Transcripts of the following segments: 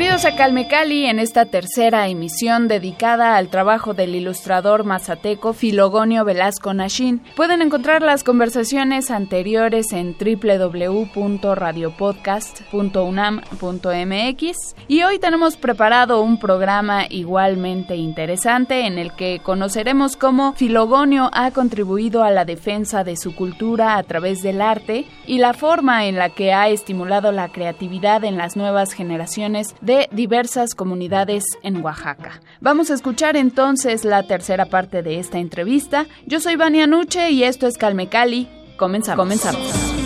Bienvenidos a Calme Cali en esta tercera emisión dedicada al trabajo del ilustrador mazateco Filogonio Velasco Nashin. Pueden encontrar las conversaciones anteriores en www.radiopodcast.unam.mx y hoy tenemos preparado un programa igualmente interesante en el que conoceremos cómo Filogonio ha contribuido a la defensa de su cultura a través del arte y la forma en la que ha estimulado la creatividad en las nuevas generaciones de diversas comunidades en Oaxaca. Vamos a escuchar entonces la tercera parte de esta entrevista. Yo soy Vania Nuche y esto es Calme Cali. Comenzamos. Comenzamos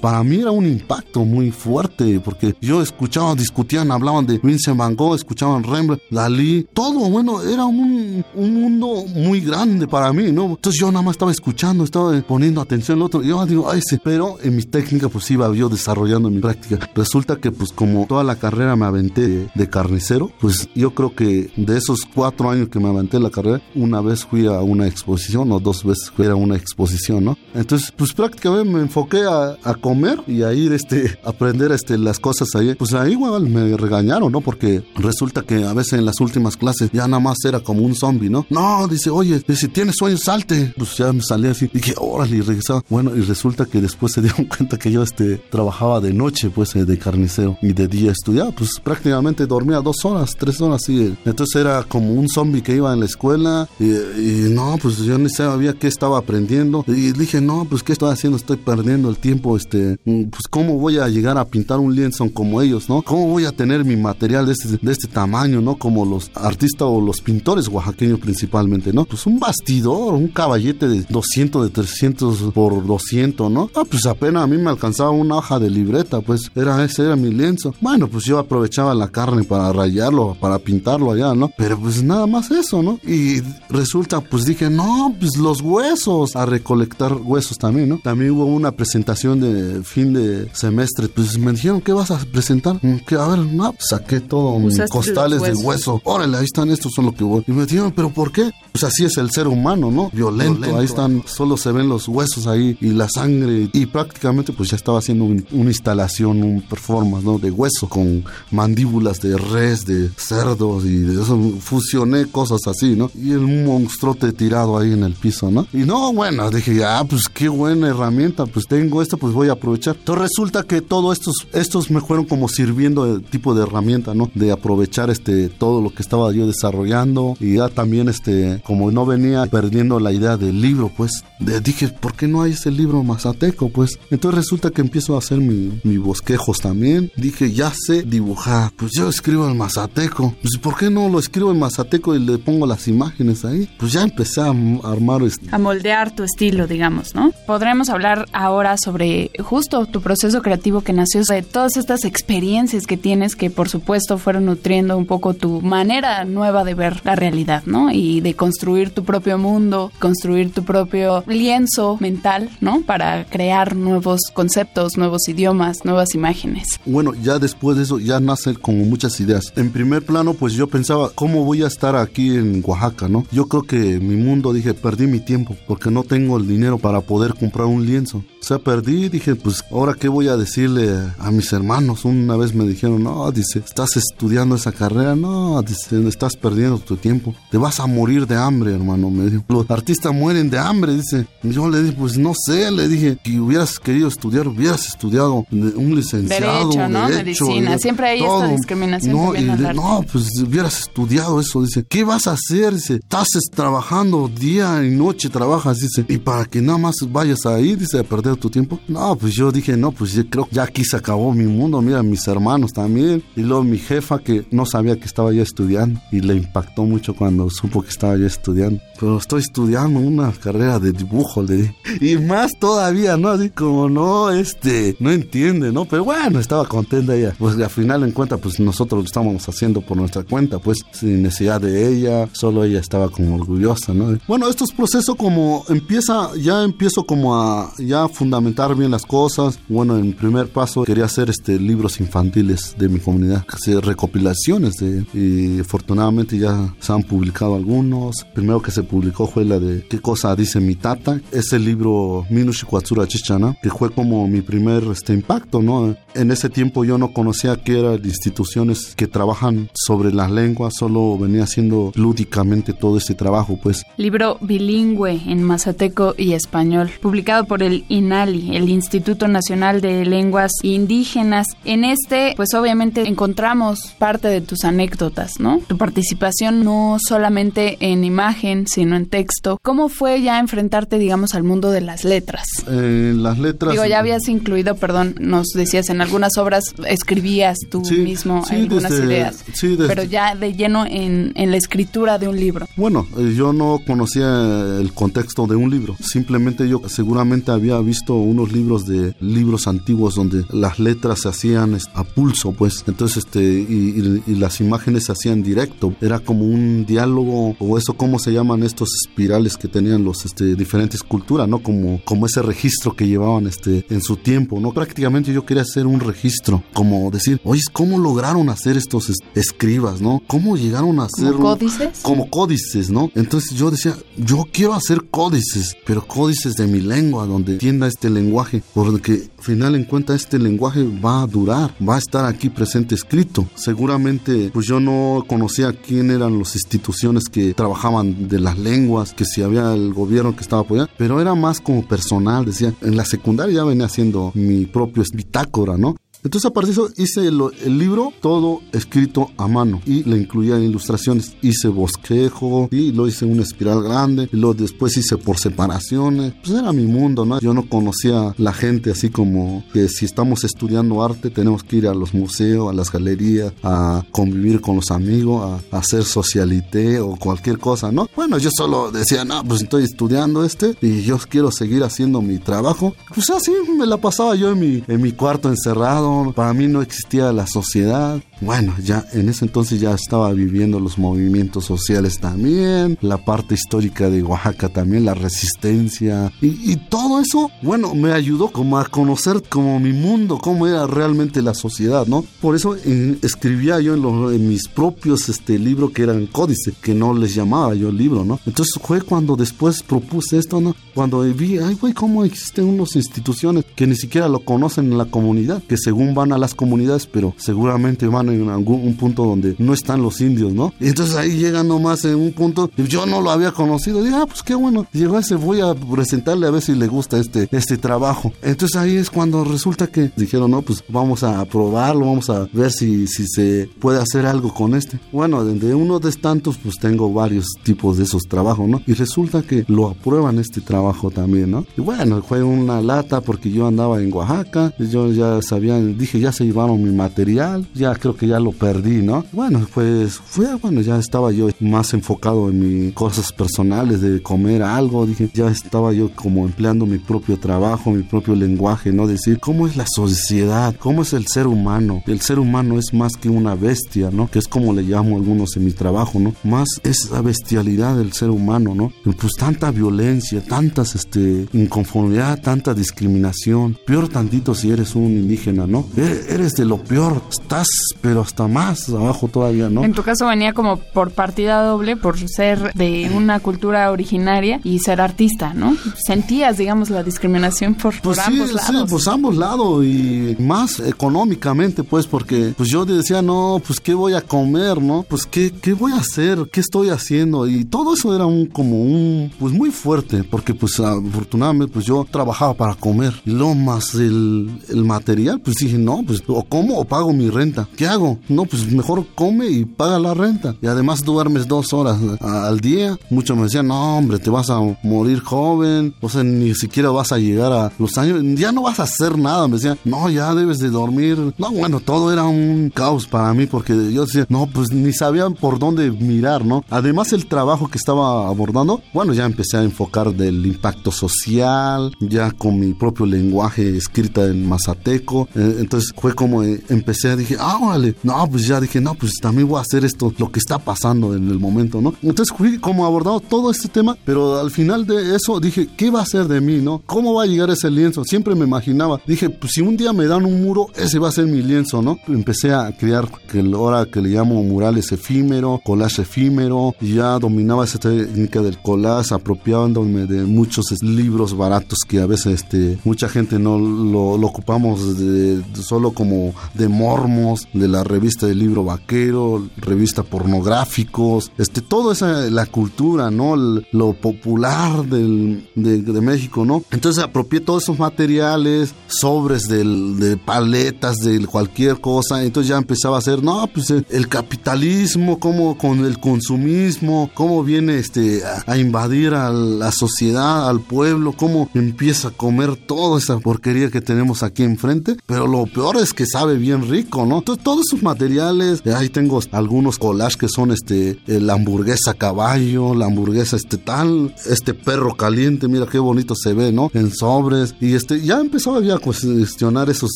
para mí era un impacto muy fuerte porque yo escuchaba, discutían, hablaban de Vincent Van Gogh, escuchaban Rembrandt, Dalí, todo, bueno, era un, un mundo muy grande para mí, ¿no? Entonces yo nada más estaba escuchando, estaba poniendo atención al otro, y yo digo, ay, sí, pero en mi técnica pues iba yo desarrollando mi práctica. Resulta que pues como toda la carrera me aventé de, carnicero, pues yo creo que de esos cuatro años que me aventé la carrera, una vez fui a una exposición o dos veces fui a una exposición, ¿no? Entonces pues prácticamente me enfoqué a, a comer y a ir este, aprender este, las cosas ahí. Pues ahí igual me regañaron, ¿no? Porque resulta que a veces en las últimas clases ya nada más era como un zombie, ¿no? No, dice, oye, si tienes sueño, salte. Pues ya me salí así. Dije, órale, y regresaba. Bueno, y resulta que después se dieron cuenta que yo este, trabajaba de noche, pues, eh, de carnicero. Y de día estudiaba. Pues prácticamente dormía dos horas, tres horas, sí. Entonces era como un zombie que iba en la escuela. Y, y no, pues yo ni sabía qué estaba aprendiendo. Y dije, no, pues, ¿qué estoy haciendo? Estoy perdiendo el tiempo, este, pues cómo voy a llegar a pintar un lienzo como ellos, ¿no? ¿Cómo voy a tener mi material de este, este tamaño, ¿no? Como los artistas o los pintores oaxaqueños principalmente, ¿no? Pues un bastidor, un caballete de 200, de 300 por 200, ¿no? Ah, pues apenas a mí me alcanzaba una hoja de libreta, pues era ese era mi lienzo. Bueno, pues yo aprovechaba la carne para rayarlo, para pintarlo allá, ¿no? Pero pues nada más eso, ¿no? Y resulta, pues dije, no, pues los huesos, a recolectar huesos también, ¿no? También hubo una presentación de fin de semestre, pues me dijeron, ¿qué vas a presentar? Mm, que a ver, no, saqué todo mis costales de hueso. Órale, ahí están, estos son lo que voy. Y me dijeron, ¿pero por qué? Pues así es el ser humano, ¿no? Violento, ahí están, solo se ven los huesos ahí y la sangre. Y prácticamente pues ya estaba haciendo una instalación, un performance, ¿no? De hueso con mandíbulas de res, de cerdos y de eso. Fusioné cosas así, ¿no? Y un monstruote tirado ahí en el piso, ¿no? Y no, bueno, dije, ya, pues qué buena herramienta, pues tengo esto, pues voy a aprovechar. Entonces resulta que todos estos, estos me fueron como sirviendo de tipo de herramienta, ¿no? De aprovechar este, todo lo que estaba yo desarrollando y ya también este, como no venía perdiendo la idea del libro, pues dije, ¿por qué no hay ese libro mazateco? Pues entonces resulta que empiezo a hacer mi, mi bosquejos también. Dije, ya sé dibujar, pues yo escribo en mazateco. Pues ¿por qué no lo escribo en mazateco y le pongo las imágenes ahí? Pues ya empecé a armar... Este... A moldear tu estilo, digamos, ¿no? Podremos hablar ahora sobre justo tu proceso creativo que nació de todas estas experiencias que tienes que por supuesto fueron nutriendo un poco tu manera nueva de ver la realidad, ¿no? Y de construir tu propio mundo, construir tu propio lienzo mental, ¿no? Para crear nuevos conceptos, nuevos idiomas, nuevas imágenes. Bueno, ya después de eso ya nacen como muchas ideas. En primer plano, pues yo pensaba, ¿cómo voy a estar aquí en Oaxaca, no? Yo creo que mi mundo, dije, perdí mi tiempo porque no tengo el dinero para poder comprar un lienzo. O sea, perdí, dije, pues ahora qué voy a decirle a mis hermanos. Una vez me dijeron, no, dice, estás estudiando esa carrera, no, dice, estás perdiendo tu tiempo. Te vas a morir de hambre, hermano. Me dijo, los artistas mueren de hambre, dice. Yo le dije, pues no sé, le dije, si hubieras querido estudiar, hubieras estudiado un licenciado. Derecho, ¿no? Medicina, siempre hay esta discriminación. No, y no, pues hubieras estudiado eso, dice. ¿Qué vas a hacer? Dice, estás trabajando día y noche, trabajas, dice. Y para que nada más vayas ahí, dice, a perder tu tiempo. No, pues yo dije, no, pues yo creo que ya aquí se acabó mi mundo, mira, mis hermanos también. Y luego mi jefa que no sabía que estaba ya estudiando y le impactó mucho cuando supo que estaba ya estudiando. Pero estoy estudiando una carrera de dibujo, le. Y más todavía, ¿no? Así como no, este, no entiende, ¿no? Pero bueno, estaba contenta ella. Pues al final en cuenta, pues nosotros lo estábamos haciendo por nuestra cuenta, pues sin necesidad de ella, solo ella estaba como orgullosa, ¿no? Bueno, estos procesos como empieza, ya empiezo como a ya fundamentar bien las cosas. Bueno, en primer paso quería hacer este libros infantiles de mi comunidad, hacer recopilaciones de, y afortunadamente ya se han publicado algunos. Primero que se publicó fue la de ¿Qué cosa dice mi tata? Ese libro Minushi Kwatsura Chichana, que fue como mi primer este impacto, ¿no? En ese tiempo yo no conocía que eran instituciones que trabajan sobre las lenguas, solo venía haciendo lúdicamente todo ese trabajo, pues. Libro bilingüe en mazateco y español, publicado por el INALI, el Instituto Nacional de Lenguas Indígenas. En este, pues obviamente encontramos parte de tus anécdotas, ¿no? Tu participación no solamente en imagen, sino en texto. ¿Cómo fue ya enfrentarte, digamos, al mundo de las letras? Eh, las letras... Digo, ya habías incluido, perdón, nos decías en algunas obras escribías tú mismo algunas ideas, pero ya de lleno en, en, la escritura de un libro. Bueno, eh, yo no conocía el contexto de un libro, simplemente yo seguramente había visto unos libros de libros antiguos donde las letras se hacían a pulso, pues, entonces este, y, y, las imágenes se hacían directo, era como un diálogo, o eso, ¿cómo se llaman estos espirales que tenían los este, diferentes culturas, ¿no? Como, como ese registro que llevaban este, en su tiempo, ¿no? Prácticamente yo quería hacer un registro, como decir, oye, ¿cómo lograron hacer estos escribas, ¿no? ¿Cómo llegaron a hacer... ¿Como códices? Como códices, ¿no? Entonces yo decía, yo quiero hacer códices, pero códices de mi lengua, donde entienda este lenguaje, porque al final en cuenta este lenguaje va a durar, va a estar aquí presente escrito. Seguramente, pues yo no conocía quién eran las instituciones que trabajaban de las lenguas, que si había el gobierno que estaba apoyando, pero era más como personal, decía, en la secundaria ya venía haciendo mi propio bitácora, ¿no? Entonces a partir de eso hice el, libro todo escrito a mano y le incluía ilustraciones. Hice bosquejo y lo hice en una espiral grande y luego después hice por separaciones. Pues era mi mundo, ¿no? Yo no conocía la gente así como que si estamos estudiando arte tenemos que ir a los museos, a las galerías, a convivir con los amigos, a, hacer socialité o cualquier cosa, ¿no? Bueno, yo solo decía, no, pues estoy estudiando este y yo quiero seguir haciendo mi trabajo. Pues así me la pasaba yo en mi, en mi cuarto encerrado para mí no existía la sociedad. Bueno, ya en ese entonces ya estaba viviendo los movimientos sociales también, la parte histórica de Oaxaca también, la resistencia y, todo eso, bueno, me ayudó como a conocer como mi mundo, cómo era realmente la sociedad, ¿no? Por eso escribía yo en, mis propios este, libros que eran códices, que no les llamaba yo libro, ¿no? Entonces fue cuando después propuse esto, ¿no? Cuando vi, ay, güey, cómo existen unas instituciones que ni siquiera lo conocen en la comunidad, que según van a las comunidades, pero seguramente van en algún un punto donde no están los indios, ¿no? Y entonces ahí llegan nomás en un punto, yo no lo había conocido, dije, ah, pues qué bueno, llegó ese, voy a presentarle a ver si le gusta este, este trabajo. Entonces ahí es cuando resulta que dijeron, no, pues vamos a probarlo, vamos a ver si, si se puede hacer algo con este. Bueno, de uno de tantos, pues tengo varios tipos de esos trabajos, ¿no? Y resulta que lo aprueban este trabajo también, ¿no? Y bueno, fue una lata porque yo andaba en Oaxaca, yo ya sabía dije, ya se llevaron mi material, ya creo que ya lo perdí, ¿no? Bueno, pues fue, bueno, ya estaba yo más enfocado en mis cosas personales, de comer algo, dije, ya estaba yo como empleando mi propio trabajo, mi propio lenguaje, ¿no? Decir, ¿cómo es la sociedad? ¿Cómo es el ser humano? El ser humano es más que una bestia, ¿no? Que es como le llamo a algunos en mi trabajo, ¿no? Más es la bestialidad del ser humano, ¿no? Pues tanta violencia, tantas, este, inconformidad, tanta discriminación. Peor tantito si eres un indígena, ¿no? E-, eres de lo peor, estás pero hasta más abajo todavía, ¿no? En tu caso venía como por partida doble, por ser de una cultura originaria y ser artista, ¿no? Sentías, digamos, la discriminación por, pues ambos lados. Sí, por ambos lados y más económicamente, pues, porque pues yo decía, no, pues, ¿qué voy a comer, no? Pues, ¿qué, qué voy a hacer? ¿Qué estoy haciendo? Y todo eso era un, como un, pues, muy fuerte, porque, pues, afortunadamente, pues, yo trabajaba para comer y lo más el, el material, pues, no, pues o como o pago mi renta. ¿Qué hago? No, pues mejor come y paga la renta. Y además duermes dos horas al día. Muchos me decían, no, hombre, te vas a morir joven. O sea, ni siquiera vas a llegar a los años. Ya no vas a hacer nada. Me decían, no, ya debes de dormir. No, bueno, todo era un caos para mí porque yo decía, no, pues ni sabía por dónde mirar, ¿no? Además, el trabajo que estaba abordando, bueno, ya empecé a enfocar del impacto social, ya con mi propio lenguaje escrita en mazateco. Eh, entonces fue como eh, empecé, dije, ah, vale, no, pues ya dije, no, pues también voy a hacer esto, lo que está pasando en el momento, ¿no? Entonces fui como abordado todo este tema, pero al final de eso dije, ¿qué va a ser de mí, no? ¿Cómo va a llegar ese lienzo? Siempre me imaginaba, dije, pues si un día me dan un muro, ese va a ser mi lienzo, ¿no? Empecé a crear que ahora que le llamo murales efímero, collage efímero, ya dominaba esa técnica del collage, apropiándome de muchos libros baratos que a veces este, mucha gente no lo, ocupamos de, solo como de mormos, de la revista del libro vaquero, revista pornográficos, este, todo esa, la cultura, ¿no? lo popular del, de, México, ¿no? Entonces apropié todos esos materiales, sobres de paletas, de cualquier cosa, entonces ya empezaba a hacer, no, pues el capitalismo, como con el consumismo, cómo viene este, a, invadir a la sociedad, al pueblo, cómo empieza a comer toda esa porquería que tenemos aquí enfrente, pero lo peor es que sabe bien rico, ¿no? Entonces todos esos materiales, ahí tengo algunos collages que son este, la hamburguesa caballo, la hamburguesa este tal, este perro caliente, mira qué bonito se ve, ¿no? En sobres, y este, ya empezaba ya a cuestionar esos,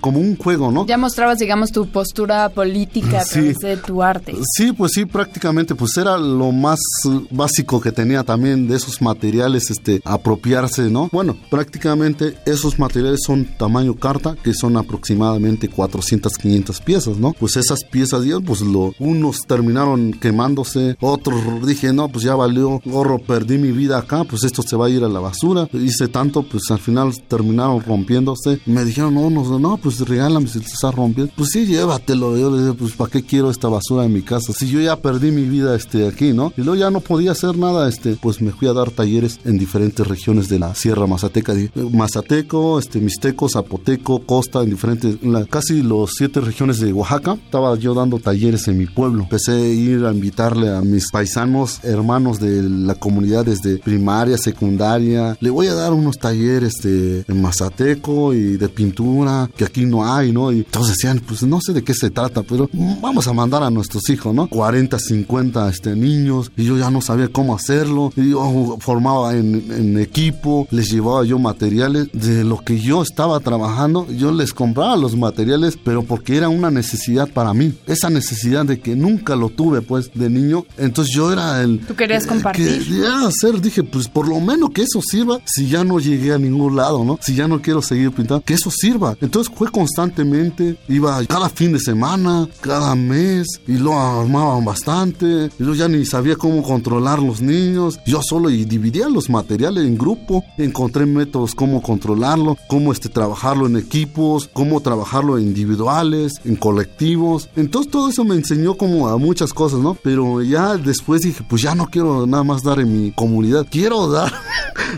como un juego, ¿no? Ya mostrabas, digamos, tu postura política a través de tu arte. Sí, pues sí, prácticamente, pues era lo más básico que tenía también de esos materiales, este, apropiarse, ¿no? Bueno, prácticamente esos materiales son tamaño carta, que son aproximadamente 400, 500 piezas, ¿no? Pues esas piezas, pues lo, unos terminaron quemándose, otros dije, no, pues ya valió gorro, perdí mi vida acá, pues esto se va a ir a la basura. Hice tanto, pues al final terminaron rompiéndose. Me dijeron, no, no, no, pues regálame si se está rompiendo. Pues sí, llévatelo. Yo le dije, pues ¿para qué quiero esta basura en mi casa? Si yo ya perdí mi vida este, aquí, ¿no? Y luego ya no podía hacer nada, este, pues me fui a dar talleres en diferentes regiones de la Sierra Mazateca. Mazateco, este, Mixteco, Zapoteco, Costa, en diferentes, casi los siete regiones de Oaxaca. Estaba yo dando talleres en mi pueblo. Empecé a ir a invitarle a mis paisanos, hermanos de la comunidad desde primaria, secundaria. Le voy a dar unos talleres de en Mazateco y de pintura que aquí no hay, ¿no? Y todos decían, pues no sé de qué se trata, pero vamos a mandar a nuestros hijos, ¿no? 40, 50 este, niños y yo ya no sabía cómo hacerlo. Y yo formaba en, en equipo, les llevaba yo materiales de lo que yo estaba trabajando. Yo les compraba los materiales, pero porque era una necesidad para mí. Esa necesidad de que nunca lo tuve, pues, de niño. Entonces yo era el... Tú querías compartir. Quería hacer, dije, pues por lo menos que eso sirva si ya no llegué a ningún lado, ¿no? Si ya no quiero seguir pintando, que eso sirva. Entonces fue constantemente, iba cada fin de semana, cada mes, y lo armaban bastante. Y yo ya ni sabía cómo controlar los niños. Yo solo y dividía los materiales en grupo. Encontré métodos cómo controlarlo, cómo este, trabajarlo en equipos, cómo trabajarlo en individuales, en colectivos. Entonces todo eso me enseñó como a muchas cosas, ¿no? Pero ya después dije, pues ya no quiero nada más dar en mi comunidad, quiero dar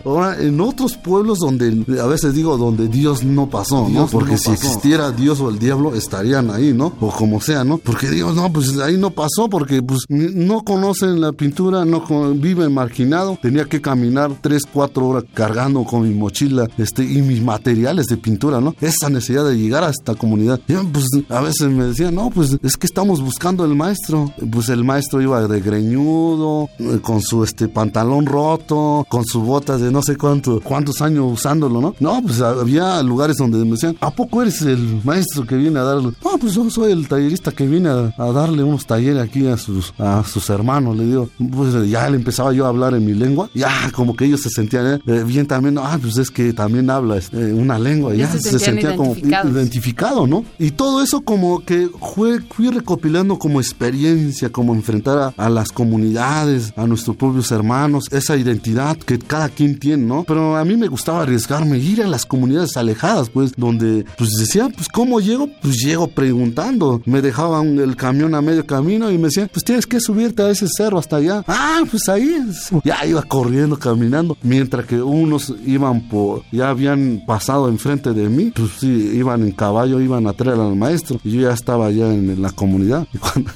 ahora en otros pueblos donde a veces digo donde Dios no pasó, ¿no? Porque si existiera Dios o el diablo estarían ahí, ¿no? O como sea, ¿no? Porque Dios no, pues ahí no pasó porque pues no conocen la pintura, no viven marginado, tenía que caminar 3, 4 horas cargando con mi mochila este y mis materiales de pintura, ¿no? Esa necesidad de llegar a esta comunidad. Y, pues a veces me decían, "No, pues es que estamos buscando el maestro." Pues el maestro iba de greñudo, eh, con su este pantalón roto, con sus botas de no sé cuánto, cuántos años usándolo, ¿no? No, pues había lugares donde me decían, ¿a poco eres el maestro que viene a darle? No, pues yo soy el tallerista que viene a, darle unos talleres aquí a sus, a sus hermanos, le digo. Pues ya le empezaba yo a hablar en mi lengua, ya como que ellos se sentían eh, eh, bien también, ah, pues es que también habla este, una lengua, ya, se, sentía como identificado, ¿no? Y todo eso como que fue, fui recopilando como experiencia, como enfrentar a, a las comunidades, a nuestros propios hermanos, esa identidad que cada quien tiene, ¿no? Pero a mí me gustaba arriesgarme, ir a las comunidades alejadas, pues, donde, pues decía, pues, ¿cómo llego? Pues llego preguntando. Me dejaban el camión a medio camino y me decían, pues tienes que subirte a ese cerro hasta allá. Ah, pues ahí. Ya iba corriendo, caminando, mientras que unos iban por, ya habían pasado enfrente de mí, pues sí, iban en caballo, iban a traer al maestro. Y yo ya estaba allá en, la comunidad y cuando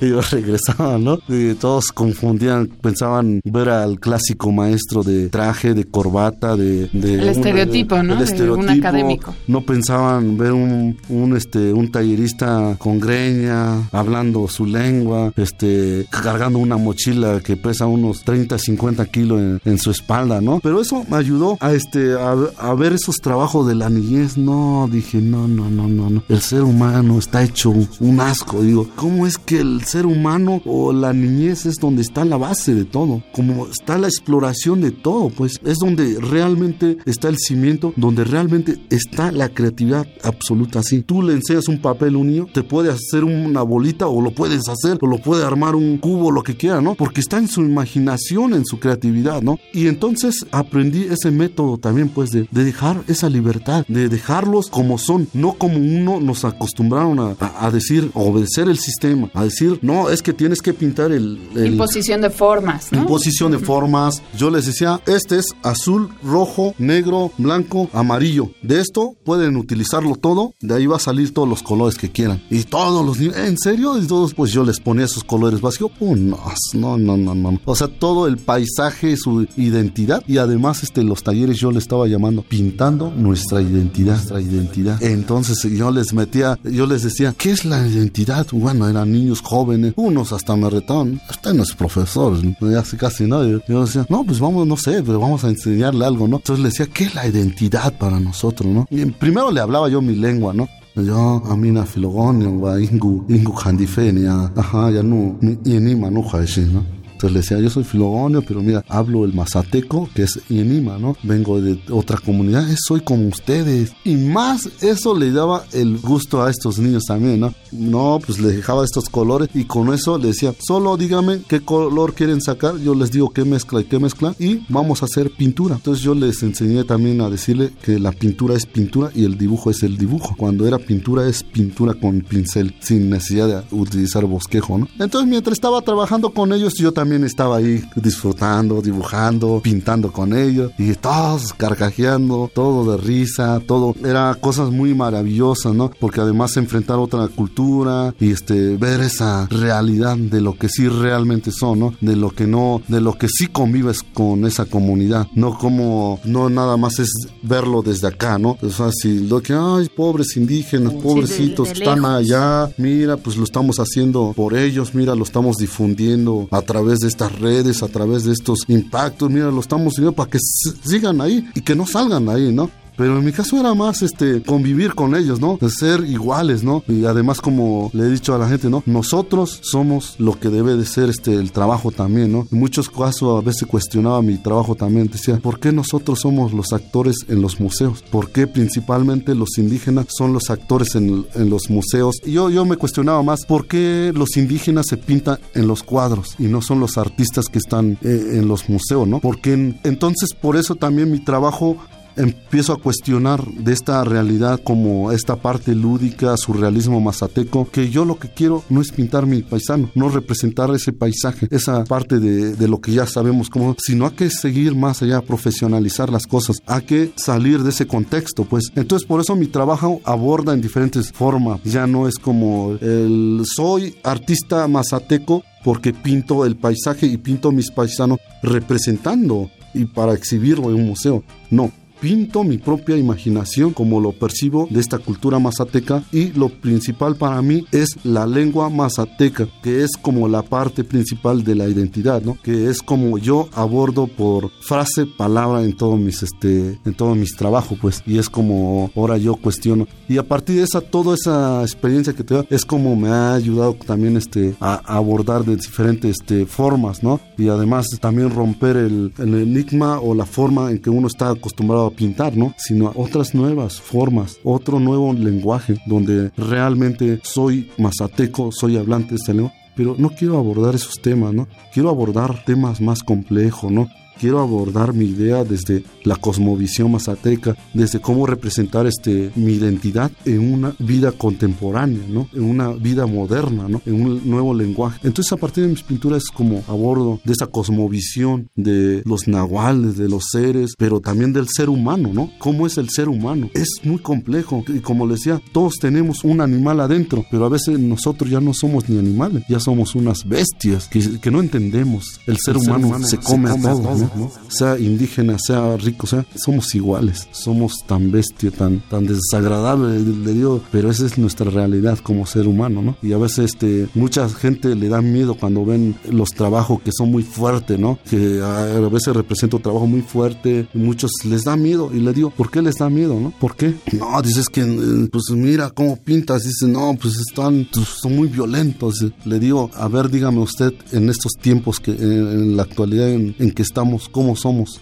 ellos, regresaban, ¿no? todos confundían, pensaban ver al clásico maestro de traje, de corbata, de... el estereotipo, ¿no? un académico. No pensaban ver un, un, este, un tallerista con greña, hablando su lengua, este, cargando una mochila que pesa unos 30, 50 kilos en, su espalda, ¿no? Pero eso me ayudó a, este, a, ver esos trabajos de la niñez. No, dije, no, no, no, no, no. El ser humano está hecho un asco. Digo, ¿cómo es que el ser humano o la niñez es donde está la base de todo? Como está la exploración de todo, pues es donde realmente está el cimiento, donde realmente está la creatividad absoluta. Si tú le enseñas un papel a un niño, te puede hacer una bolita o lo puedes hacer o lo puede armar un cubo, lo que quiera, ¿no? Porque está en su imaginación, en su creatividad, ¿no? Y entonces aprendí ese método también, pues, de, dejar esa libertad, de dejarlos como son, no como uno nos acostumbraron a, decir, obedecer el sistema, a decir, no, es que tienes que pintar el... Imposición de formas, ¿no? Imposición de formas. Yo les decía, este es azul, rojo, negro, blanco, amarillo. De esto pueden utilizarlo todo, de ahí va a salir todos los colores que quieran. Y todos los ¿en serio? Y todos, pues yo les ponía esos colores básicos, no, no, no, no, no. O sea, todo el paisaje, su identidad y además este, los talleres yo le estaba llamando pintando nuestra identidad, nuestra identidad. Entonces yo les metía, yo les decía, ¿qué es la identidad? Bueno, eran niños jóvenes, unos hasta me retaban, usted no es profesor, casi casi no. Yo, decía, no, pues vamos, no sé, pero vamos a enseñarle algo, ¿no? Entonces le decía, ¿qué es la identidad para nosotros, no? Y primero le hablaba yo mi lengua, ¿no? Yo, amina filogonio, ingu, ingu handifenia, ajá, ya no, ni ni manuja, ¿no? Entonces le decía, yo soy filogonio, pero mira, hablo el mazateco, que es Yenima, ¿no? Vengo de otra comunidad, soy como ustedes. Y más eso le daba el gusto a estos niños también, ¿no? No, pues le dejaba estos colores y con eso le decía, solo dígame qué color quieren sacar, yo les digo qué mezcla y qué mezcla y vamos a hacer pintura. Entonces yo les enseñé también a decirle que la pintura es pintura y el dibujo es el dibujo. Cuando era pintura es pintura con pincel, sin necesidad de utilizar bosquejo, ¿no? Entonces mientras estaba trabajando con ellos, yo también estaba ahí disfrutando, dibujando, pintando con ellos y todos carcajeando, todo de risa, todo era cosas muy maravillosas, ¿no? Porque además enfrentar otra cultura y este ver esa realidad de lo que sí realmente son, ¿no? De lo que no, de lo que sí convives con esa comunidad, no como no nada más es verlo desde acá, ¿no? O sea, si lo que ay, pobres indígenas, pobrecitos están allá, mira, pues lo estamos haciendo por ellos, mira, lo estamos difundiendo a través de estas redes, a través de estos impactos, mira, lo estamos siguiendo para que sigan ahí y que no salgan ahí, ¿no? Pero en mi caso era más este convivir con ellos, ¿no? De ser iguales, ¿no? Y además como le he dicho a la gente, ¿no? Nosotros somos lo que debe de ser este el trabajo también, ¿no? En muchos casos a veces cuestionaba mi trabajo también, decía, ¿por qué nosotros somos los actores en los museos? ¿Por qué principalmente los indígenas son los actores en, en los museos? Y yo, yo me cuestionaba más, ¿por qué los indígenas se pintan en los cuadros y no son los artistas que están eh, en los museos, ¿no? Porque entonces por eso también mi trabajo empiezo a cuestionar de esta realidad como esta parte lúdica, surrealismo mazateco, que yo lo que quiero no es pintar mi paisano, no representar ese paisaje, esa parte de, lo que ya sabemos cómo, sino hay que seguir más allá, profesionalizar las cosas, hay que salir de ese contexto, pues. Entonces por eso mi trabajo aborda en diferentes formas, ya no es como el soy artista mazateco porque pinto el paisaje y pinto mis paisanos representando y para exhibirlo en un museo. No, pinto mi propia imaginación como lo percibo de esta cultura mazateca y lo principal para mí es la lengua mazateca, que es como la parte principal de la identidad, ¿no? Que es como yo abordo por frase, palabra en todos mis este en todos mis trabajos, pues, y es como ahora yo cuestiono y a partir de esa toda esa experiencia que tengo es como me ha ayudado también este a, abordar de diferentes este, formas, ¿no? Y además también romper el, el enigma o la forma en que uno está acostumbrado a pintar, ¿no? Sino otras nuevas formas, otro nuevo lenguaje donde realmente soy mazateco, soy hablante de este lengua, pero no quiero abordar esos temas, ¿no? Quiero abordar temas más complejos, ¿no? Quiero abordar mi idea desde la cosmovisión mazateca, desde cómo representar este, mi identidad en una vida contemporánea, ¿no? En una vida moderna, ¿no? En un nuevo lenguaje. Entonces, a partir de mis pinturas es como abordo de esa cosmovisión de los nahuales, de los seres, pero también del ser humano, ¿no? ¿Cómo es el ser humano? Es muy complejo y como les decía, todos tenemos un animal adentro, pero a veces nosotros ya no somos ni animales, ya somos unas bestias que, no entendemos. El ser, humano, se come, a todos, ¿no? Sea indígena, sea rico, sea, somos iguales, somos tan bestia, tan, tan desagradable, le digo, pero esa es nuestra realidad como ser humano, ¿no? Y a veces este, mucha gente le da miedo cuando ven los trabajos que son muy fuertes, ¿no? Que a, veces represento trabajo muy fuerte, y muchos les da miedo y le digo, ¿por qué les da miedo, no? ¿Por qué? No, dices que, eh, pues mira cómo pintas, dice, no, pues están, pues, son muy violentos. Le digo, a ver, dígame usted, en estos tiempos que, en, la actualidad en, en que estamos, ¿cómo somos?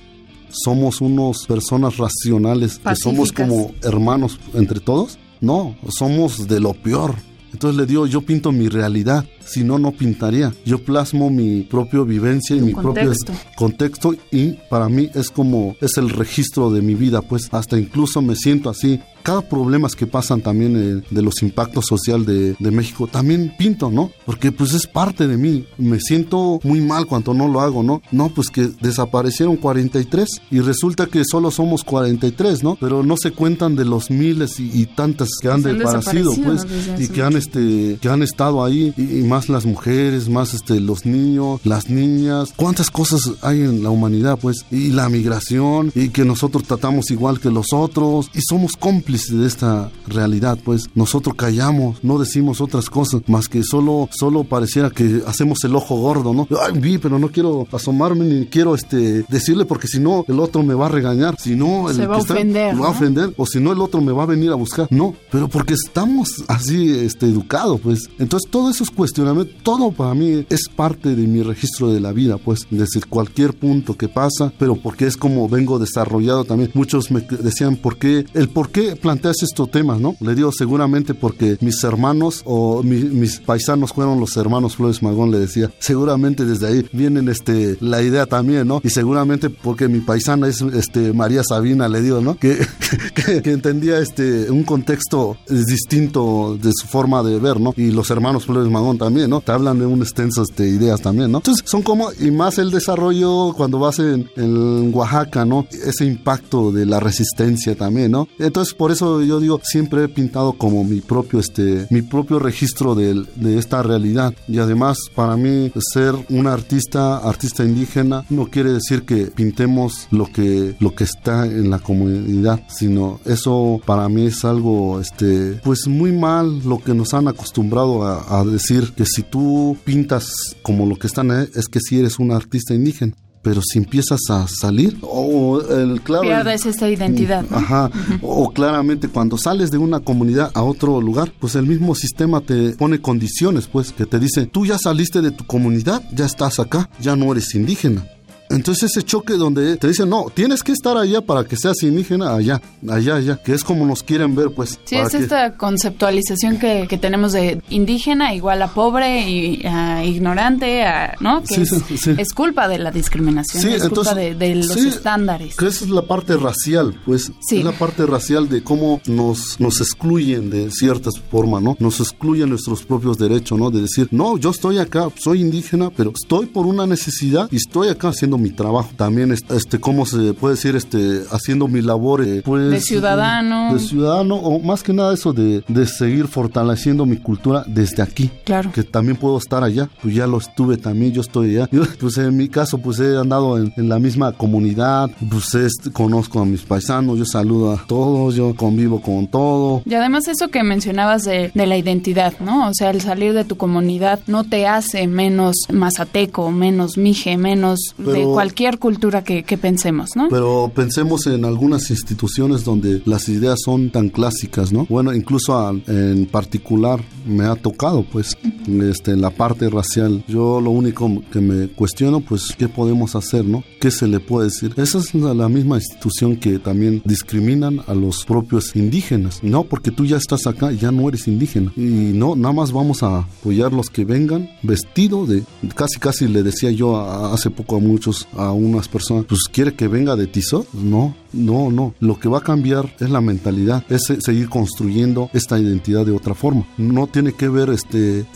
somos unos personas racionales, que somos como hermanos entre todos. No, somos de lo peor. Entonces le digo, yo pinto mi realidad, si no, no pintaría. Yo plasmo mi propia vivencia y mi propio contexto y para mí es como, es el registro de mi vida, pues hasta incluso me siento así cada problema que pasan también eh, de los impactos social de, de, México, también pinto, ¿no? Porque pues es parte de mí. Me siento muy mal cuando no lo hago, ¿no? No, pues que desaparecieron 43 y resulta que solo somos 43, ¿no? Pero no se cuentan de los miles y, tantas que han, desaparecido, pues, y que han, este, que han estado ahí, y, más las mujeres, más este, los niños, las niñas. ¿Cuántas cosas hay en la humanidad, pues? Y la migración, y que nosotros tratamos igual que los otros, y somos cómplices de esta realidad, pues nosotros callamos, no decimos otras cosas, más que solo, solo pareciera que hacemos el ojo gordo, ¿no? Ay, vi, pero no quiero asomarme ni quiero este, decirle porque si no el otro me va a regañar, si no el Se va a ofender, va a ofender, o si no el otro me va a venir a buscar, no, pero porque estamos así este, educados, pues. Entonces todo esos cuestionamientos, todo para mí es parte de mi registro de la vida, pues, desde cualquier punto que pasa, pero porque es como vengo desarrollado también. Muchos me decían, ¿por qué? El por qué planteas estos temas, no? Le digo seguramente porque mis hermanos o mis paisanos fueron los hermanos Flores Magón, le decía. Seguramente desde ahí vienen este, la idea también, ¿no? Y seguramente porque mi paisana es este, María Sabina, le digo, ¿no? Que, que, entendía este, un contexto distinto de su forma de ver, ¿no? Y los hermanos Flores Magón también, ¿no? Te hablan de un extenso de ideas también, ¿no? Entonces son como, y más el desarrollo cuando vas en, en Oaxaca, ¿no? Ese impacto de la resistencia también, ¿no? Entonces por eso yo digo, siempre he pintado como mi propio, este, mi propio registro de, de esta realidad. Y además, para mí, ser un artista, artista indígena, no quiere decir que pintemos lo que, lo que está en la comunidad, sino eso para mí es algo, este, pues muy mal lo que nos han acostumbrado a decir que si tú pintas como lo que están, es que si eres un artista indígena pero si empiezas a salir o el claro pierdes esta identidad ajá o claramente cuando sales de una comunidad a otro lugar pues el mismo sistema te pone condiciones pues que te dice tú ya saliste de tu comunidad ya estás acá ya no eres indígena entonces ese choque donde te dicen, no, tienes que estar allá para que seas indígena, allá, allá, allá, que es como nos quieren ver, pues. Sí, es esta conceptualización que, que, tenemos de indígena igual a pobre y a ignorante, a, ¿no? Que es, culpa de la discriminación, es culpa de, los estándares. Que esa es la parte racial, pues. Es la parte racial de cómo nos, nos excluyen de ciertas formas, ¿no? Nos excluyen nuestros propios derechos, ¿no? De decir, no, yo estoy acá, soy indígena, pero estoy por una necesidad y estoy acá haciendo mi trabajo. También, este, ¿cómo se puede decir? Este, haciendo mi labor, eh, pues... De ciudadano. De ciudadano, o más que nada eso de, de seguir fortaleciendo mi cultura desde aquí. Claro. Que también puedo estar allá, pues ya lo estuve también, yo estoy allá. pues en mi caso, pues he andado en, la misma comunidad, pues conozco a mis paisanos, yo saludo a todos, yo convivo con todo. Y además eso que mencionabas de, de la identidad, ¿no? O sea, el salir de tu comunidad no te hace menos mazateco, menos mije, menos de cualquier cultura que, pensemos, ¿no? Pero pensemos en algunas instituciones donde las ideas son tan clásicas, ¿no? Bueno, incluso en particular me ha tocado, pues, este, la parte racial. Yo lo único que me cuestiono, pues, ¿qué podemos hacer, no? ¿Qué se le puede decir? Esa es la misma institución que también discriminan a los propios indígenas. No, porque tú ya estás acá, ya no eres indígena. Y no, nada más vamos a apoyar los que vengan vestido de, casi casi le decía yo hace poco a muchos a unas personas, pues quiere que venga de Tizot, no, no, no. Lo que va a cambiar es la mentalidad, es seguir construyendo esta identidad de otra forma. No tiene que ver este,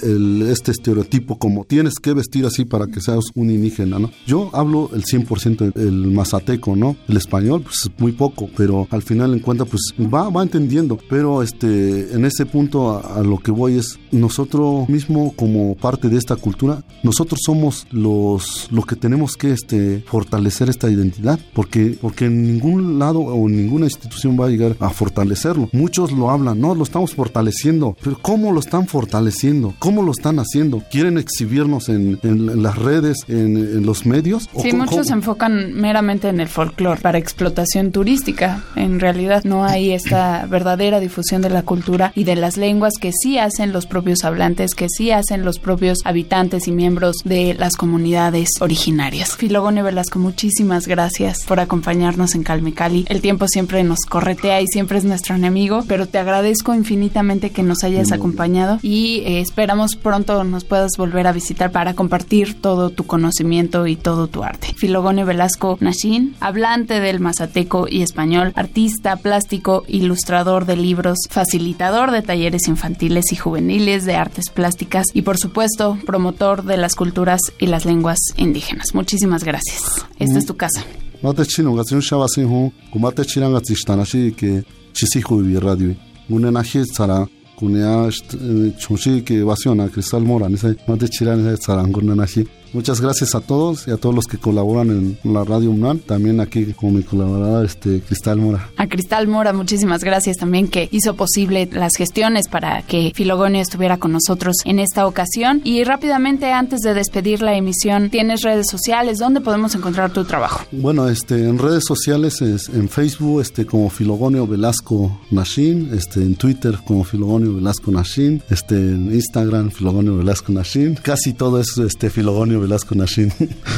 este estereotipo como tienes que vestir así para que seas un indígena, ¿no? Yo hablo el 100% el mazateco, ¿no? El español, pues muy poco, pero al final en cuenta, pues va, va entendiendo. Pero este, en ese punto a, lo que voy es, nosotros mismo como parte de esta cultura, nosotros somos los, los que tenemos que este, fortalecer esta identidad, porque, porque en ningún lado o ninguna institución va a llegar a fortalecerlo. Muchos lo hablan, no, lo estamos fortaleciendo, pero ¿cómo lo están fortaleciendo? ¿Cómo lo están haciendo? ¿Quieren exhibirnos en, en las redes, en, los medios? Sí, muchos se enfocan meramente en el folclore para explotación turística. En realidad no hay esta verdadera difusión de la cultura y de las lenguas que sí hacen los propios hablantes, que sí hacen los propios habitantes y miembros de las comunidades originarias. Filogonio Velasco, muchísimas gracias por acompañarnos en Calmecali. El tiempo siempre nos corretea y siempre es nuestro enemigo, pero te agradezco infinitamente que nos hayas acompañado y eh, esperamos pronto nos puedas volver a visitar para compartir todo tu conocimiento y todo tu arte. Filogonio Velasco Nashin, hablante del mazateco y español, artista plástico, ilustrador de libros, facilitador de talleres infantiles y juveniles de artes plásticas y por supuesto promotor de las culturas y las lenguas indígenas. Muchísimas gracias. Esta es tu casa mate chino nga tsin shaba sin hu kumate chira nga tsin shtana shi ke chisi hu bi radio ngune na he tsara kunea eh, chunshi ke wasiona cristal mora ni sai mate chira ni sai tsara ngune na shi Muchas gracias a todos y a todos los que colaboran en la Radio UNAM, también aquí con mi colaboradora este, Cristal Mora. A Cristal Mora, muchísimas gracias también que hizo posible las gestiones para que Filogonio estuviera con nosotros en esta ocasión. Y rápidamente, antes de despedir la emisión, ¿tienes redes sociales? ¿Dónde podemos encontrar tu trabajo? Bueno, este, en redes sociales, es, en Facebook este, como Filogonio Velasco Nashin, este, en Twitter como Filogonio Velasco Nashin, este, en Instagram Filogonio Velasco Nashin, casi todo es este, Filogonio Velasco Nashin.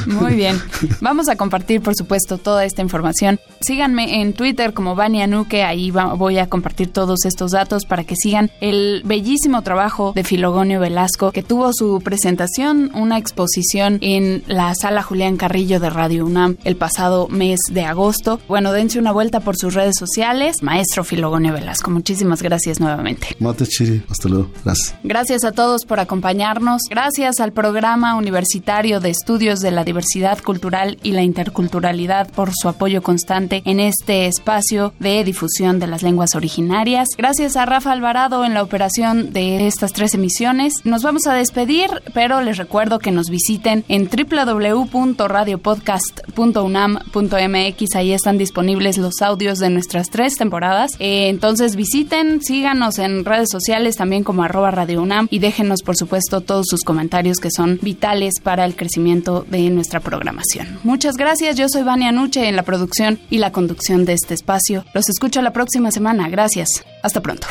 Muy bien. Vamos a compartir, por supuesto, toda esta información. Síganme en Twitter como Vania Nuque, ahí voy a compartir todos estos datos para que sigan el bellísimo trabajo de Filogonio Velasco, que tuvo su presentación, una exposición en la sala Julián Carrillo de Radio UNAM el pasado mes de agosto. Bueno, dense una vuelta por sus redes sociales. Maestro Filogonio Velasco, muchísimas gracias nuevamente. Mate Chiri, hasta luego. Gracias. Gracias a todos por acompañarnos. Gracias al programa universitario de Estudios de la Diversidad Cultural y la Interculturalidad por su apoyo constante en este espacio de difusión de las lenguas originarias. Gracias a Rafa Alvarado en la operación de estas tres emisiones. Nos vamos a despedir, pero les recuerdo que nos visiten en www.radiopodcast.unam.mx. Ahí están disponibles los audios de nuestras tres temporadas. Eh, entonces visiten, síganos en redes sociales también como arroba Radio UNAM y déjenos por supuesto todos sus comentarios que son vitales el crecimiento de nuestra programación. Muchas gracias, yo soy Vania Nuche en la producción y la conducción de este espacio. Los escucho la próxima semana, gracias. Hasta pronto.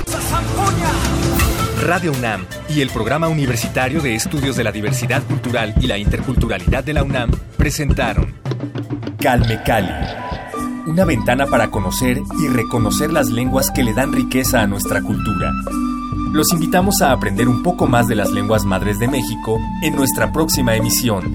Radio UNAM y el Programa Universitario de Estudios de la Diversidad Cultural y la Interculturalidad de la UNAM presentaron Calme Cali, una ventana para conocer y reconocer las lenguas que le dan riqueza a nuestra cultura. Los invitamos a aprender un poco más de las lenguas madres de México en nuestra próxima emisión.